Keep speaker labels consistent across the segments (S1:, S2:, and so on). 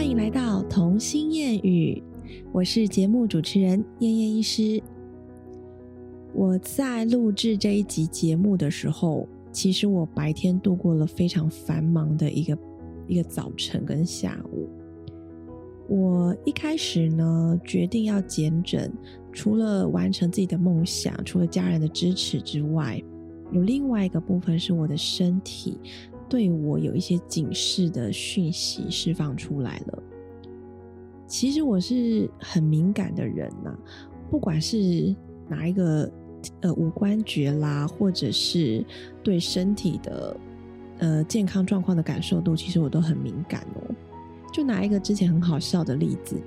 S1: 欢迎来到童心谚语，我是节目主持人燕燕医师。我在录制这一集节目的时候，其实我白天度过了非常繁忙的一个一个早晨跟下午。我一开始呢，决定要减诊，除了完成自己的梦想，除了家人的支持之外，有另外一个部分是我的身体对我有一些警示的讯息释放出来了。其实我是很敏感的人呐，不管是哪一个呃五官觉啦，或者是对身体的呃健康状况的感受度，其实我都很敏感哦。就拿一个之前很好笑的例子，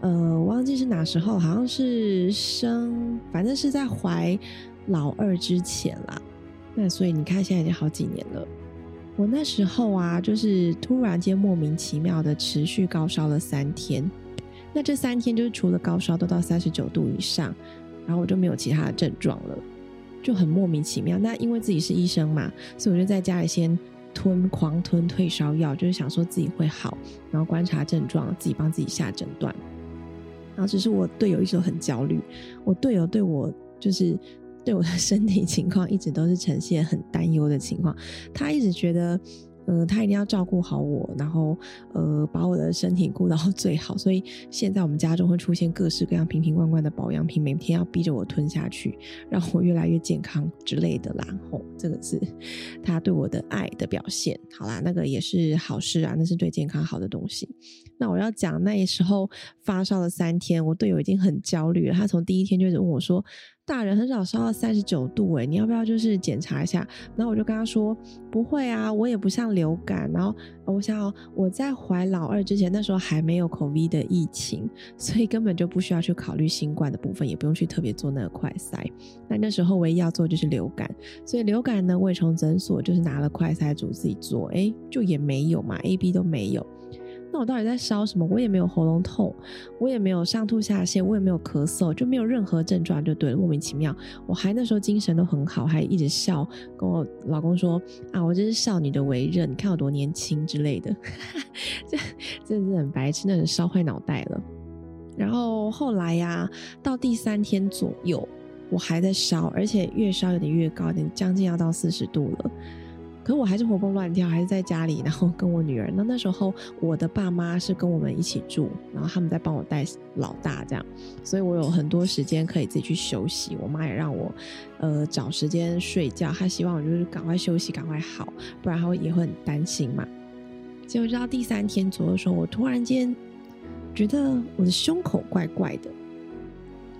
S1: 呃，忘记是哪时候，好像是生，反正是在怀老二之前啦。那所以你看，现在已经好几年了。我那时候啊，就是突然间莫名其妙的持续高烧了三天。那这三天就是除了高烧都到三十九度以上，然后我就没有其他的症状了，就很莫名其妙。那因为自己是医生嘛，所以我就在家里先。吞狂吞退烧药，就是想说自己会好，然后观察症状，自己帮自己下诊断。然后只是我队友一直都很焦虑，我队友对我就是对我的身体情况一直都是呈现很担忧的情况，他一直觉得。呃，他一定要照顾好我，然后呃，把我的身体顾到 最好。所以现在我们家中会出现各式各样瓶瓶罐罐的保养品，每天要逼着我吞下去，让我越来越健康之类的啦。吼，这个是 他对我的爱的表现。好啦，那个也是好事啊，那是对健康好的东西。那我要讲那时候发烧了三天，我队友已经很焦虑了。他从第一天就问我说。大人很少烧到三十九度哎，你要不要就是检查一下？然后我就跟他说不会啊，我也不像流感。然后我想我在怀老二之前，那时候还没有 COVID 的疫情，所以根本就不需要去考虑新冠的部分，也不用去特别做那个快筛。那那时候唯一要做就是流感，所以流感呢，我也从诊所就是拿了快筛组自己做，哎，就也没有嘛，A B 都没有。那我到底在烧什么？我也没有喉咙痛，我也没有上吐下泻，我也没有咳嗽，就没有任何症状，就对了，莫名其妙。我还那时候精神都很好，还一直笑，跟我老公说啊，我这是少女的为人，你看我多年轻之类的，这真的是很白痴，那是烧坏脑袋了。然后后来呀，到第三天左右，我还在烧，而且越烧有点越高，点将近要到四十度了。可是我还是活蹦乱跳，还是在家里，然后跟我女儿。那那时候我的爸妈是跟我们一起住，然后他们在帮我带老大，这样，所以我有很多时间可以自己去休息。我妈也让我，呃，找时间睡觉。她希望我就是赶快休息，赶快好，不然她也会很担心嘛。结果到第三天左右的时候，我突然间觉得我的胸口怪怪的，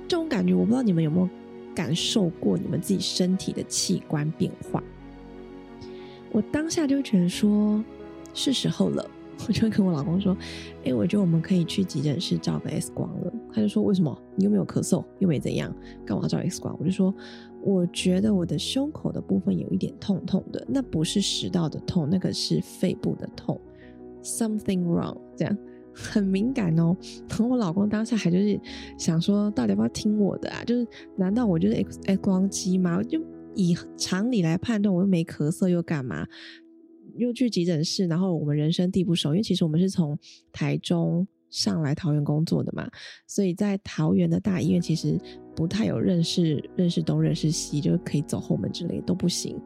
S1: 这种感觉我不知道你们有没有感受过，你们自己身体的器官变化。我当下就觉得说，是时候了，我就跟我老公说：“哎，我觉得我们可以去急诊室照个 X 光了。”他就说：“为什么？你又没有咳嗽，又没怎样，干嘛照 X 光？”我就说：“我觉得我的胸口的部分有一点痛痛的，那不是食道的痛，那个是肺部的痛，something wrong。”这样 很敏感哦。然后我老公当下还就是想说，到底要不要听我的啊？就是难道我就是 X X 光机吗？就。以常理来判断，我又没咳嗽，又干嘛？又去急诊室，然后我们人生地不熟，因为其实我们是从台中上来桃园工作的嘛，所以在桃园的大医院其实不太有认识认识东认识西，就可以走后门之类都不行。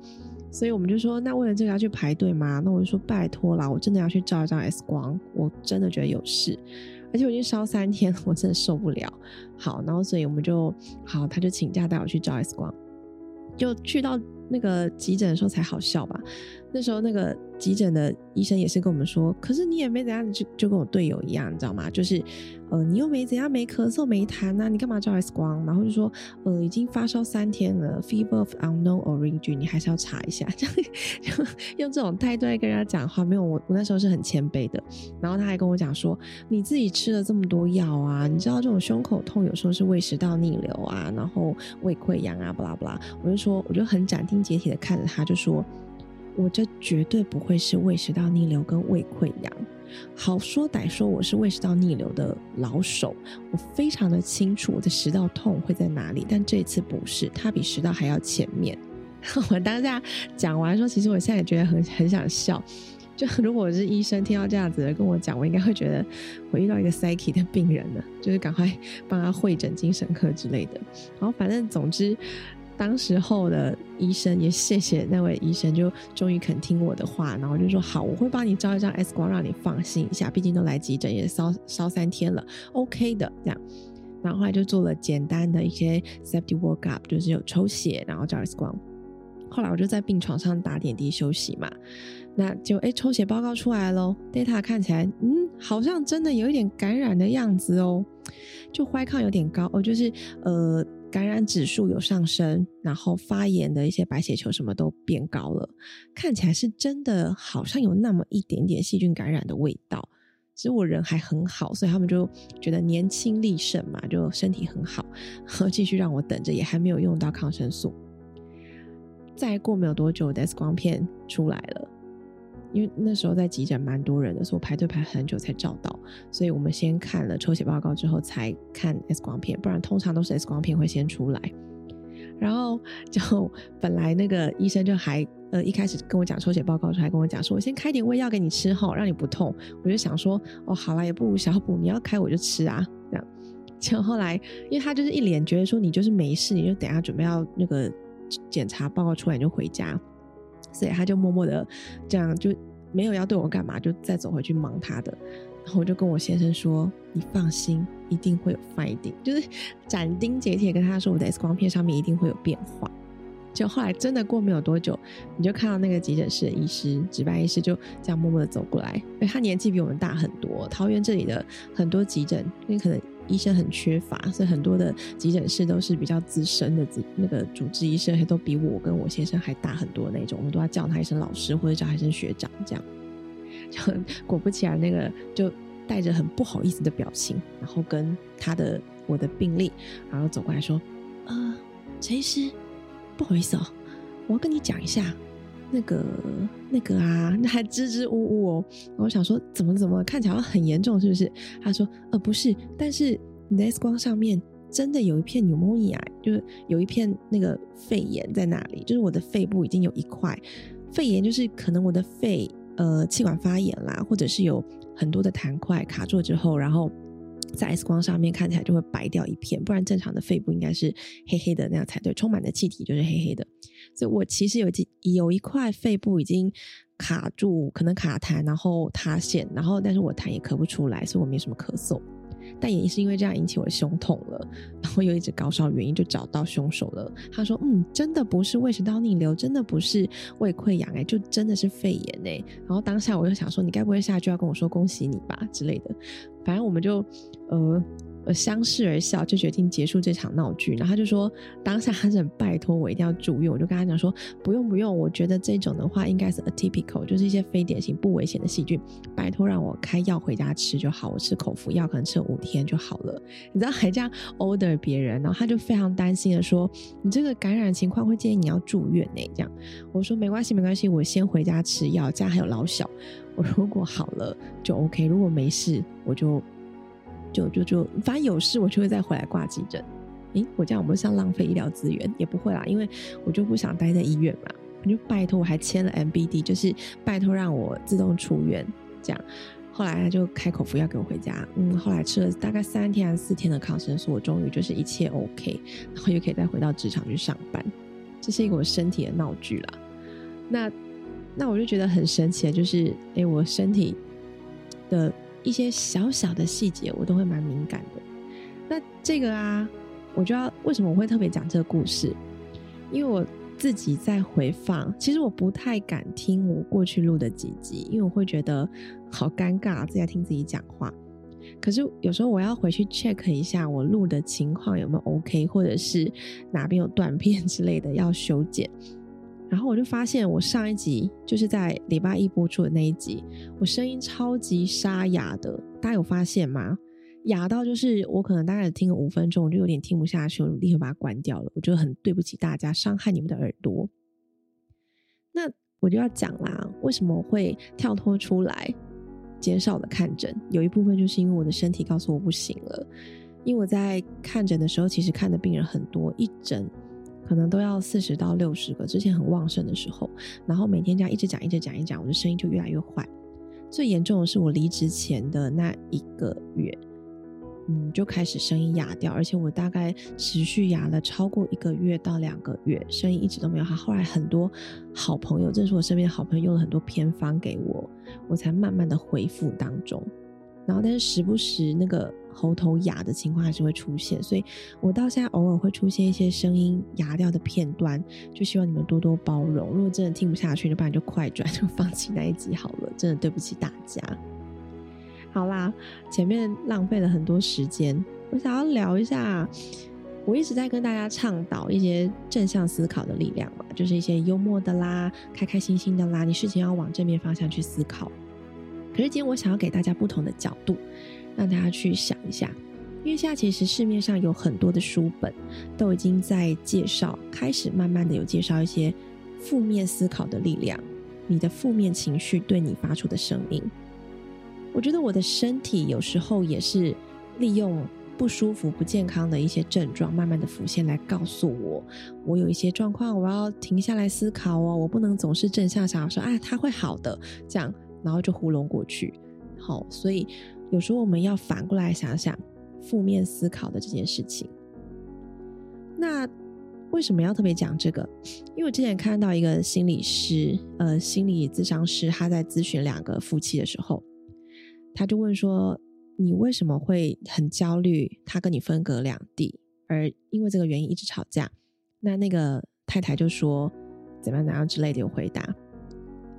S1: 所以我们就说，那为了这个要去排队吗？那我就说拜托啦，我真的要去照一张 X 光，我真的觉得有事，而且我已经烧三天，我真的受不了。好，然后所以我们就好，他就请假带我去照 X 光。就去到那个急诊的时候才好笑吧？那时候那个急诊的医生也是跟我们说，可是你也没怎样，就就跟我队友一样，你知道吗？就是。呃，你又没怎样，没咳嗽，没痰呐，你干嘛照 X 光？然后就说，呃，已经发烧三天了，fever of unknown origin，你还是要查一下。这 样就用这种态度来跟人家讲话，没有我，我那时候是很谦卑的。然后他还跟我讲说，你自己吃了这么多药啊，你知道这种胸口痛有时候是胃食道逆流啊，然后胃溃疡啊，不啦不啦。我就说，我就很斩钉截铁的看着他，就说，我这绝对不会是胃食道逆流跟胃溃疡。好说歹说，我是胃食道逆流的老手，我非常的清楚我的食道痛会在哪里，但这次不是，它比食道还要前面。我当下讲完说，其实我现在也觉得很很想笑，就如果是医生，听到这样子的跟我讲，我应该会觉得我遇到一个 psyche 的病人了，就是赶快帮他会诊精神科之类的。然后反正总之，当时候的医生也谢谢那位医生，就终于肯听我的话，然后就说好，我会帮你照一张 X 光，让你放心一下，毕竟都来急诊也烧烧三天了，OK 的这样。然后后来就做了简单的一些 safety work up，就是有抽血，然后照 X 光。后来我就在病床上打点滴休息嘛，那就哎抽血报告出来喽，data 看起来嗯好像真的有一点感染的样子哦，就坏抗有点高哦，就是呃感染指数有上升，然后发炎的一些白血球什么都变高了，看起来是真的好像有那么一点点细菌感染的味道。其实我人还很好，所以他们就觉得年轻力盛嘛，就身体很好，继续让我等着，也还没有用到抗生素。再过没有多久，X 光片出来了。因为那时候在急诊蛮多人的，所以我排队排很久才照到。所以我们先看了抽血报告之后才看 X 光片，不然通常都是 X 光片会先出来。然后就本来那个医生就还呃一开始跟我讲抽血报告时候还跟我讲说，我先开点胃药给你吃哈，让你不痛。我就想说哦，好了，也不如小补，你要开我就吃啊，这样。就后来，因为他就是一脸觉得说你就是没事，你就等下准备要那个。检查报告出来你就回家，所以他就默默的这样就没有要对我干嘛，就再走回去忙他的。然后我就跟我先生说：“你放心，一定会有 finding，就是斩钉截铁跟他说我的 X 光片上面一定会有变化。”就后来真的过没有多久，你就看到那个急诊室的医师值班医师就这样默默的走过来，因为他年纪比我们大很多。桃园这里的很多急诊，因为可能。医生很缺乏，所以很多的急诊室都是比较资深的，那个主治医生还都比我跟我先生还大很多那种，我们都要叫他一声老师或者叫他一声学长，这样。就果不其然，那个就带着很不好意思的表情，然后跟他的我的病历，然后走过来说：“呃，陈医师，不好意思哦，我要跟你讲一下。”那个那个啊，那还支支吾吾哦。我想说，怎么怎么看起来很严重，是不是？他说，呃，不是，但是你的 X 光上面真的有一片 pneumonia，就是有一片那个肺炎在那里，就是我的肺部已经有一块肺炎，就是可能我的肺呃气管发炎啦，或者是有很多的痰块卡住之后，然后。在 X 光上面看起来就会白掉一片，不然正常的肺部应该是黑黑的那样才对，充满的气体就是黑黑的。所以我其实有几有一块肺部已经卡住，可能卡痰，然后塌陷，然后但是我痰也咳不出来，所以我没什么咳嗽。但也是因为这样引起我的胸痛了，然后又一直高烧，原因就找到凶手了。他说：“嗯，真的不是胃食道逆流，真的不是胃溃疡，哎，就真的是肺炎哎。”然后当下我就想说：“你该不会下去要跟我说恭喜你吧之类的？”反正我们就呃。相视而笑，就决定结束这场闹剧。然后他就说，当下他是很拜托我一定要住院。我就跟他讲说，不用不用，我觉得这种的话应该是 atypical，就是一些非典型、不危险的细菌。拜托让我开药回家吃就好，我吃口服药，可能吃五天就好了。你知道还这样 order 别人，然后他就非常担心的说，你这个感染情况会建议你要住院呢。这样我说没关系没关系，我先回家吃药，家还有老小，我如果好了就 OK，如果没事我就。就就就，反正有事我就会再回来挂急诊。诶，我这样我们像浪费医疗资源也不会啦，因为我就不想待在医院嘛。我就拜托，我还签了 MBD，就是拜托让我自动出院。这样，后来他就开口服药给我回家。嗯，后来吃了大概三天还是四天的抗生素，我终于就是一切 OK，然后又可以再回到职场去上班。这是一个我身体的闹剧啦。那那我就觉得很神奇的，就是诶，我身体的。一些小小的细节，我都会蛮敏感的。那这个啊，我就要为什么我会特别讲这个故事？因为我自己在回放，其实我不太敢听我过去录的几集，因为我会觉得好尴尬，自己在听自己讲话。可是有时候我要回去 check 一下我录的情况有没有 OK，或者是哪边有断片之类的要修剪。然后我就发现，我上一集就是在礼拜一播出的那一集，我声音超级沙哑的，大家有发现吗？哑到就是我可能大概听了五分钟，我就有点听不下去，我立刻把它关掉了。我觉得很对不起大家，伤害你们的耳朵。那我就要讲啦，为什么会跳脱出来减少了看诊？有一部分就是因为我的身体告诉我不行了，因为我在看诊的时候，其实看的病人很多，一诊。可能都要四十到六十个，之前很旺盛的时候，然后每天这样一直讲，一直讲，一讲，我的声音就越来越坏。最严重的是我离职前的那一个月，嗯，就开始声音哑掉，而且我大概持续哑了超过一个月到两个月，声音一直都没有好。后来很多好朋友，正是我身边的好朋友，用了很多偏方给我，我才慢慢的恢复当中。然后，但是时不时那个喉头哑的情况还是会出现，所以我到现在偶尔会出现一些声音哑掉的片段，就希望你们多多包容。如果真的听不下去，就不然就快转，就放弃那一集好了。真的对不起大家。好啦，前面浪费了很多时间，我想要聊一下，我一直在跟大家倡导一些正向思考的力量嘛，就是一些幽默的啦，开开心心的啦，你事情要往正面方向去思考。可是今天我想要给大家不同的角度，让大家去想一下，因为现在其实市面上有很多的书本都已经在介绍，开始慢慢的有介绍一些负面思考的力量，你的负面情绪对你发出的声音。我觉得我的身体有时候也是利用不舒服、不健康的一些症状，慢慢的浮现来告诉我，我有一些状况，我要停下来思考哦，我不能总是正向想说，哎，他会好的，这样。然后就糊弄过去，好，所以有时候我们要反过来想想负面思考的这件事情。那为什么要特别讲这个？因为我之前看到一个心理师，呃，心理咨商师，他在咨询两个夫妻的时候，他就问说：“你为什么会很焦虑？他跟你分隔两地，而因为这个原因一直吵架？”那那个太太就说：“怎么样怎样之类的有回答。”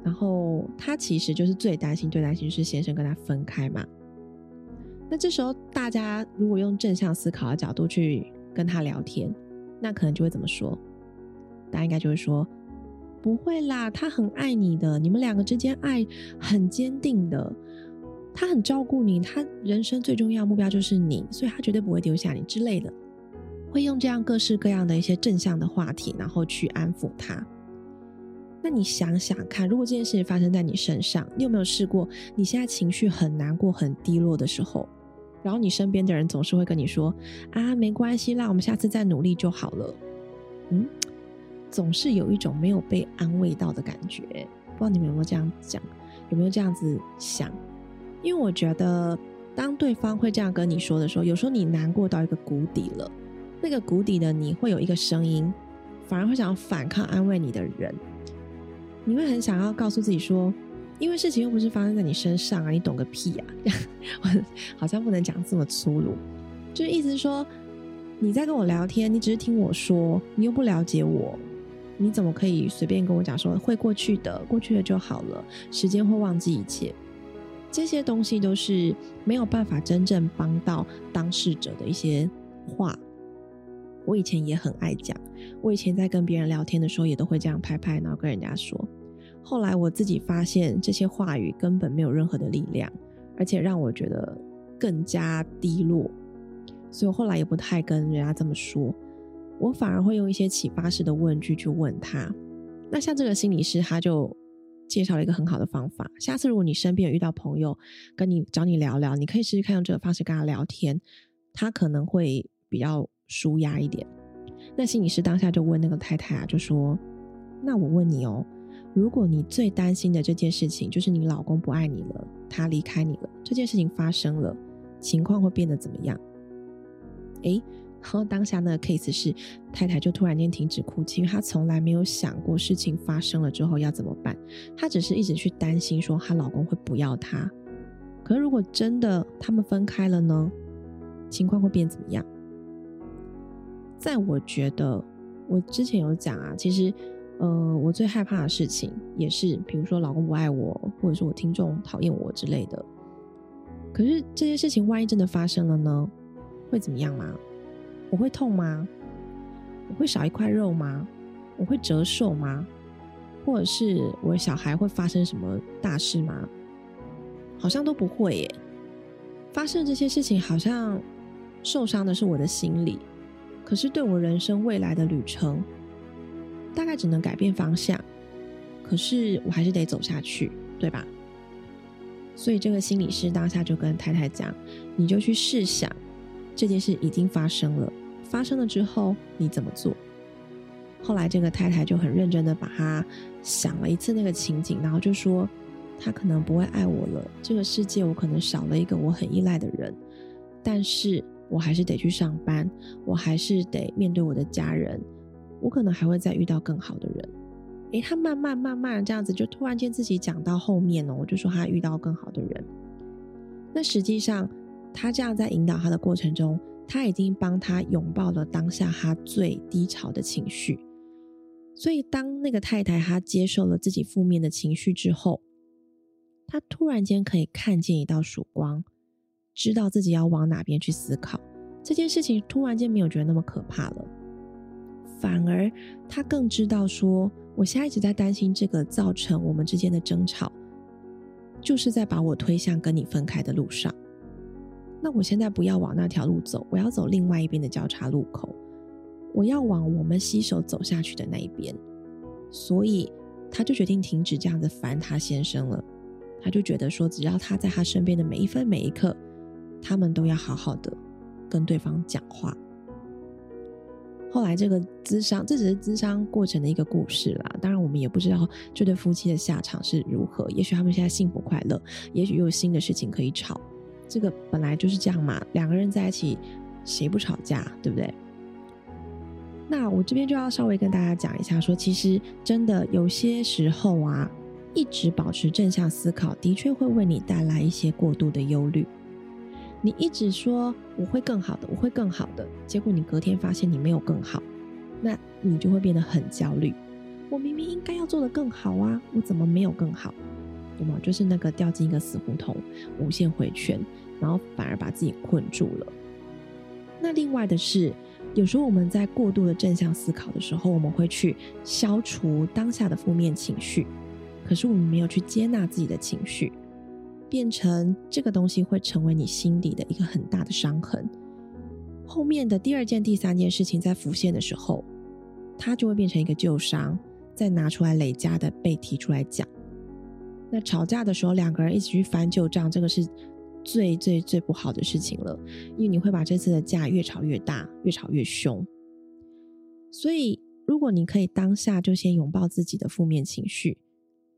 S1: 然后他其实就是最担心、最担心是先生跟他分开嘛。那这时候大家如果用正向思考的角度去跟他聊天，那可能就会怎么说？大家应该就会说：不会啦，他很爱你的，你们两个之间爱很坚定的，他很照顾你，他人生最重要目标就是你，所以他绝对不会丢下你之类的。会用这样各式各样的一些正向的话题，然后去安抚他。那你想想看，如果这件事情发生在你身上，你有没有试过？你现在情绪很难过、很低落的时候，然后你身边的人总是会跟你说：“啊，没关系啦，我们下次再努力就好了。”嗯，总是有一种没有被安慰到的感觉。不知道你们有没有这样讲？有没有这样子想？因为我觉得，当对方会这样跟你说的时候，有时候你难过到一个谷底了，那个谷底的你会有一个声音，反而会想要反抗安慰你的人。你会很想要告诉自己说，因为事情又不是发生在你身上啊，你懂个屁啊！我好像不能讲这么粗鲁，就是意思是说，你在跟我聊天，你只是听我说，你又不了解我，你怎么可以随便跟我讲说会过去的，过去了就好了，时间会忘记一切？这些东西都是没有办法真正帮到当事者的一些话。我以前也很爱讲，我以前在跟别人聊天的时候，也都会这样拍拍，然后跟人家说。后来我自己发现，这些话语根本没有任何的力量，而且让我觉得更加低落，所以我后来也不太跟人家这么说，我反而会用一些启发式的问句去问他。那像这个心理师，他就介绍了一个很好的方法。下次如果你身边有遇到朋友跟你找你聊聊，你可以试试看用这个方式跟他聊天，他可能会比较舒压一点。那心理师当下就问那个太太啊，就说：“那我问你哦。”如果你最担心的这件事情就是你老公不爱你了，他离开你了，这件事情发生了，情况会变得怎么样？诶，然后当下那个 case 是太太就突然间停止哭泣，因为她从来没有想过事情发生了之后要怎么办，她只是一直去担心说她老公会不要她。可是如果真的他们分开了呢？情况会变怎么样？在我觉得，我之前有讲啊，其实。呃，我最害怕的事情也是，比如说老公不爱我，或者说我听众讨厌我之类的。可是这些事情万一真的发生了呢？会怎么样吗？我会痛吗？我会少一块肉吗？我会折寿吗？或者是我的小孩会发生什么大事吗？好像都不会耶。发生这些事情，好像受伤的是我的心理，可是对我人生未来的旅程。大概只能改变方向，可是我还是得走下去，对吧？所以这个心理师当下就跟太太讲：“你就去试想，这件事已经发生了，发生了之后你怎么做？后来这个太太就很认真的把他想了一次那个情景，然后就说他可能不会爱我了，这个世界我可能少了一个我很依赖的人，但是我还是得去上班，我还是得面对我的家人，我可能还会再遇到更好的人。诶，他慢慢慢慢这样子，就突然间自己讲到后面哦，我就说他遇到更好的人。那实际上，他这样在引导他的过程中，他已经帮他拥抱了当下他最低潮的情绪。所以，当那个太太她接受了自己负面的情绪之后，她突然间可以看见一道曙光，知道自己要往哪边去思考。这件事情突然间没有觉得那么可怕了，反而他更知道说，我现在一直在担心这个造成我们之间的争吵，就是在把我推向跟你分开的路上。那我现在不要往那条路走，我要走另外一边的交叉路口。我要往我们携手走下去的那一边，所以他就决定停止这样子烦他先生了。他就觉得说，只要他在他身边的每一分每一刻，他们都要好好的跟对方讲话。后来这个咨商，这只是咨商过程的一个故事啦。当然，我们也不知道这对夫妻的下场是如何。也许他们现在幸福快乐，也许又有新的事情可以吵。这个本来就是这样嘛，两个人在一起，谁不吵架，对不对？那我这边就要稍微跟大家讲一下，说其实真的有些时候啊，一直保持正向思考，的确会为你带来一些过度的忧虑。你一直说我会更好的，我会更好的，结果你隔天发现你没有更好，那你就会变得很焦虑。我明明应该要做的更好啊，我怎么没有更好？对吗？就是那个掉进一个死胡同，无限回圈，然后反而把自己困住了。那另外的是。有时候我们在过度的正向思考的时候，我们会去消除当下的负面情绪，可是我们没有去接纳自己的情绪，变成这个东西会成为你心底的一个很大的伤痕。后面的第二件、第三件事情在浮现的时候，它就会变成一个旧伤，再拿出来累加的被提出来讲。那吵架的时候，两个人一起去翻旧账，这个是。最最最不好的事情了，因为你会把这次的架越吵越大，越吵越凶。所以，如果你可以当下就先拥抱自己的负面情绪，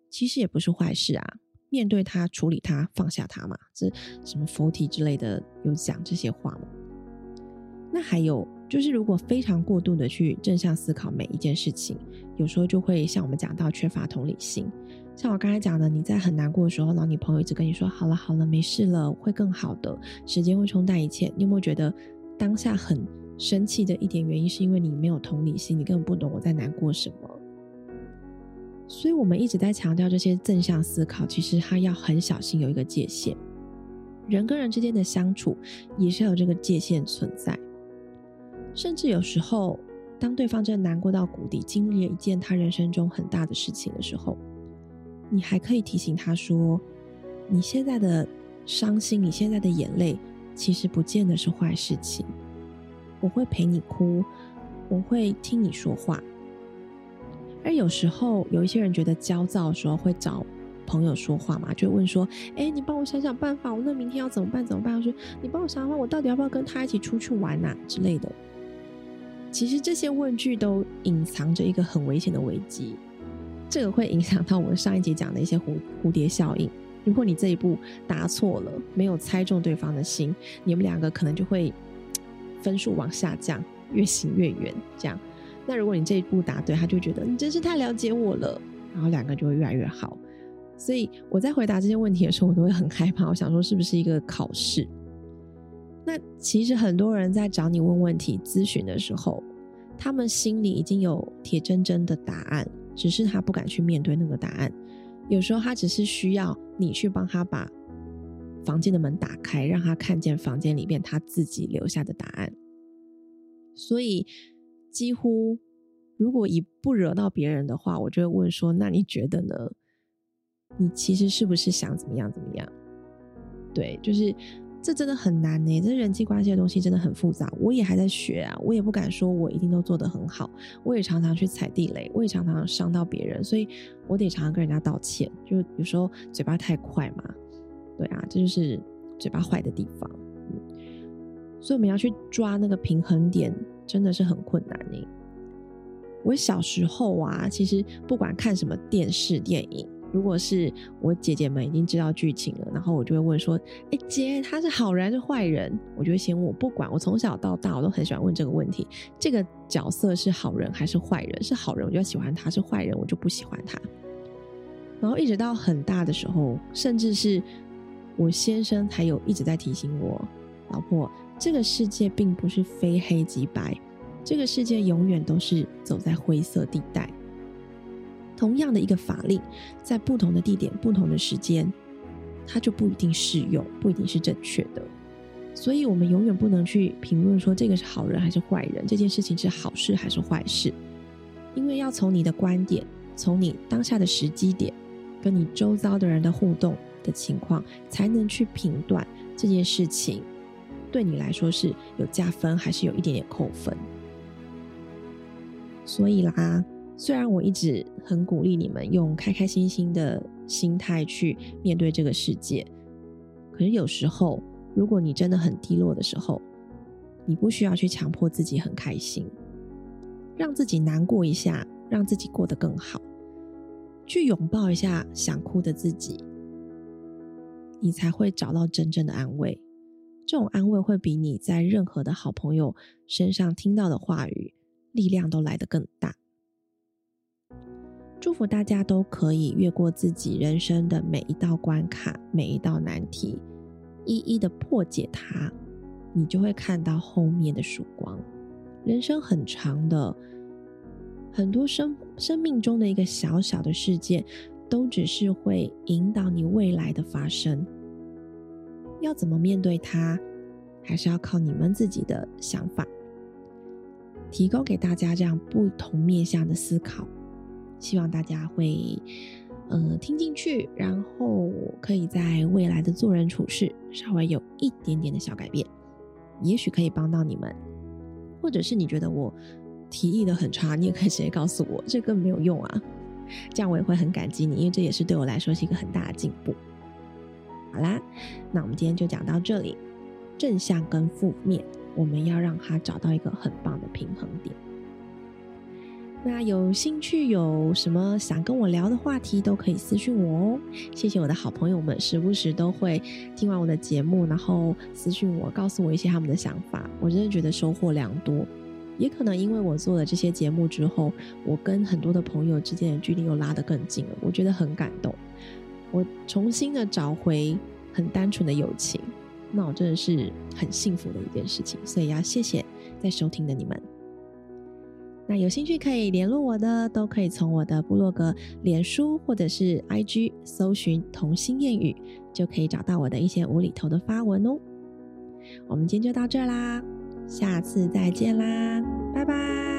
S1: 其实也不是坏事啊。面对它，处理它，放下它嘛。这什么佛体之类的有讲这些话吗？那还有就是，如果非常过度的去正向思考每一件事情，有时候就会像我们讲到缺乏同理心。像我刚才讲的，你在很难过的时候，然后你朋友一直跟你说“好了好了，没事了，会更好的，时间会冲淡一切”，你有没有觉得当下很生气的一点原因，是因为你没有同理心，你根本不懂我在难过什么？所以我们一直在强调这些正向思考，其实它要很小心有一个界限，人跟人之间的相处也是有这个界限存在，甚至有时候，当对方真的难过到谷底，经历了一件他人生中很大的事情的时候。你还可以提醒他说：“你现在的伤心，你现在的眼泪，其实不见得是坏事情。我会陪你哭，我会听你说话。而有时候，有一些人觉得焦躁的时候，会找朋友说话嘛，就问说：‘哎，你帮我想想办法，我那明天要怎么办？怎么办？’我说你帮我想想，我到底要不要跟他一起出去玩呐之类的。其实这些问句都隐藏着一个很危险的危机。”这个会影响到我们上一集讲的一些蝴蝴蝶效应。如果你这一步答错了，没有猜中对方的心，你们两个可能就会 分数往下降，越行越远。这样，那如果你这一步答对，他就觉得你真是太了解我了，然后两个就会越来越好。所以我在回答这些问题的时候，我都会很害怕。我想说，是不是一个考试？那其实很多人在找你问问题、咨询的时候，他们心里已经有铁铮铮的答案。只是他不敢去面对那个答案，有时候他只是需要你去帮他把房间的门打开，让他看见房间里面他自己留下的答案。所以，几乎如果以不惹到别人的话，我就会问说：“那你觉得呢？你其实是不是想怎么样怎么样？”对，就是。这真的很难呢，这人际关系的东西真的很复杂，我也还在学啊，我也不敢说我一定都做得很好，我也常常去踩地雷，我也常常伤到别人，所以我得常常跟人家道歉，就有时候嘴巴太快嘛，对啊，这就是嘴巴坏的地方，嗯，所以我们要去抓那个平衡点，真的是很困难呢。我小时候啊，其实不管看什么电视电影，如果是我姐姐们已经知道剧情了，然后我就会问说：“哎，姐，他是好人还是坏人？”我就会先。我不管，我从小到大我都很喜欢问这个问题：这个角色是好人还是坏人？是好人我就喜欢他，是坏人我就不喜欢他。然后一直到很大的时候，甚至是我先生还有一直在提醒我，老婆，这个世界并不是非黑即白。这个世界永远都是走在灰色地带。同样的一个法令，在不同的地点、不同的时间，它就不一定适用，不一定是正确的。所以，我们永远不能去评论说这个是好人还是坏人，这件事情是好事还是坏事，因为要从你的观点，从你当下的时机点，跟你周遭的人的互动的情况，才能去评断这件事情对你来说是有加分还是有一点点扣分。所以啦，虽然我一直很鼓励你们用开开心心的心态去面对这个世界，可是有时候，如果你真的很低落的时候，你不需要去强迫自己很开心，让自己难过一下，让自己过得更好，去拥抱一下想哭的自己，你才会找到真正的安慰。这种安慰会比你在任何的好朋友身上听到的话语。力量都来得更大。祝福大家都可以越过自己人生的每一道关卡、每一道难题，一一的破解它，你就会看到后面的曙光。人生很长的，很多生生命中的一个小小的事件，都只是会引导你未来的发生。要怎么面对它，还是要靠你们自己的想法。提供给大家这样不同面向的思考，希望大家会呃听进去，然后可以在未来的做人处事稍微有一点点的小改变，也许可以帮到你们。或者是你觉得我提议的很差，你也可以直接告诉我，这个没有用啊，这样我也会很感激你，因为这也是对我来说是一个很大的进步。好啦，那我们今天就讲到这里，正向跟负面。我们要让他找到一个很棒的平衡点。那有兴趣有什么想跟我聊的话题，都可以私信我哦。谢谢我的好朋友们，时不时都会听完我的节目，然后私信我，告诉我一些他们的想法。我真的觉得收获良多。也可能因为我做了这些节目之后，我跟很多的朋友之间的距离又拉得更近了。我觉得很感动，我重新的找回很单纯的友情。那我真的是很幸福的一件事情，所以要谢谢在收听的你们。那有兴趣可以联络我的，都可以从我的部落格、脸书或者是 IG 搜寻“童心谚语”，就可以找到我的一些无厘头的发文哦。我们今天就到这啦，下次再见啦，拜拜。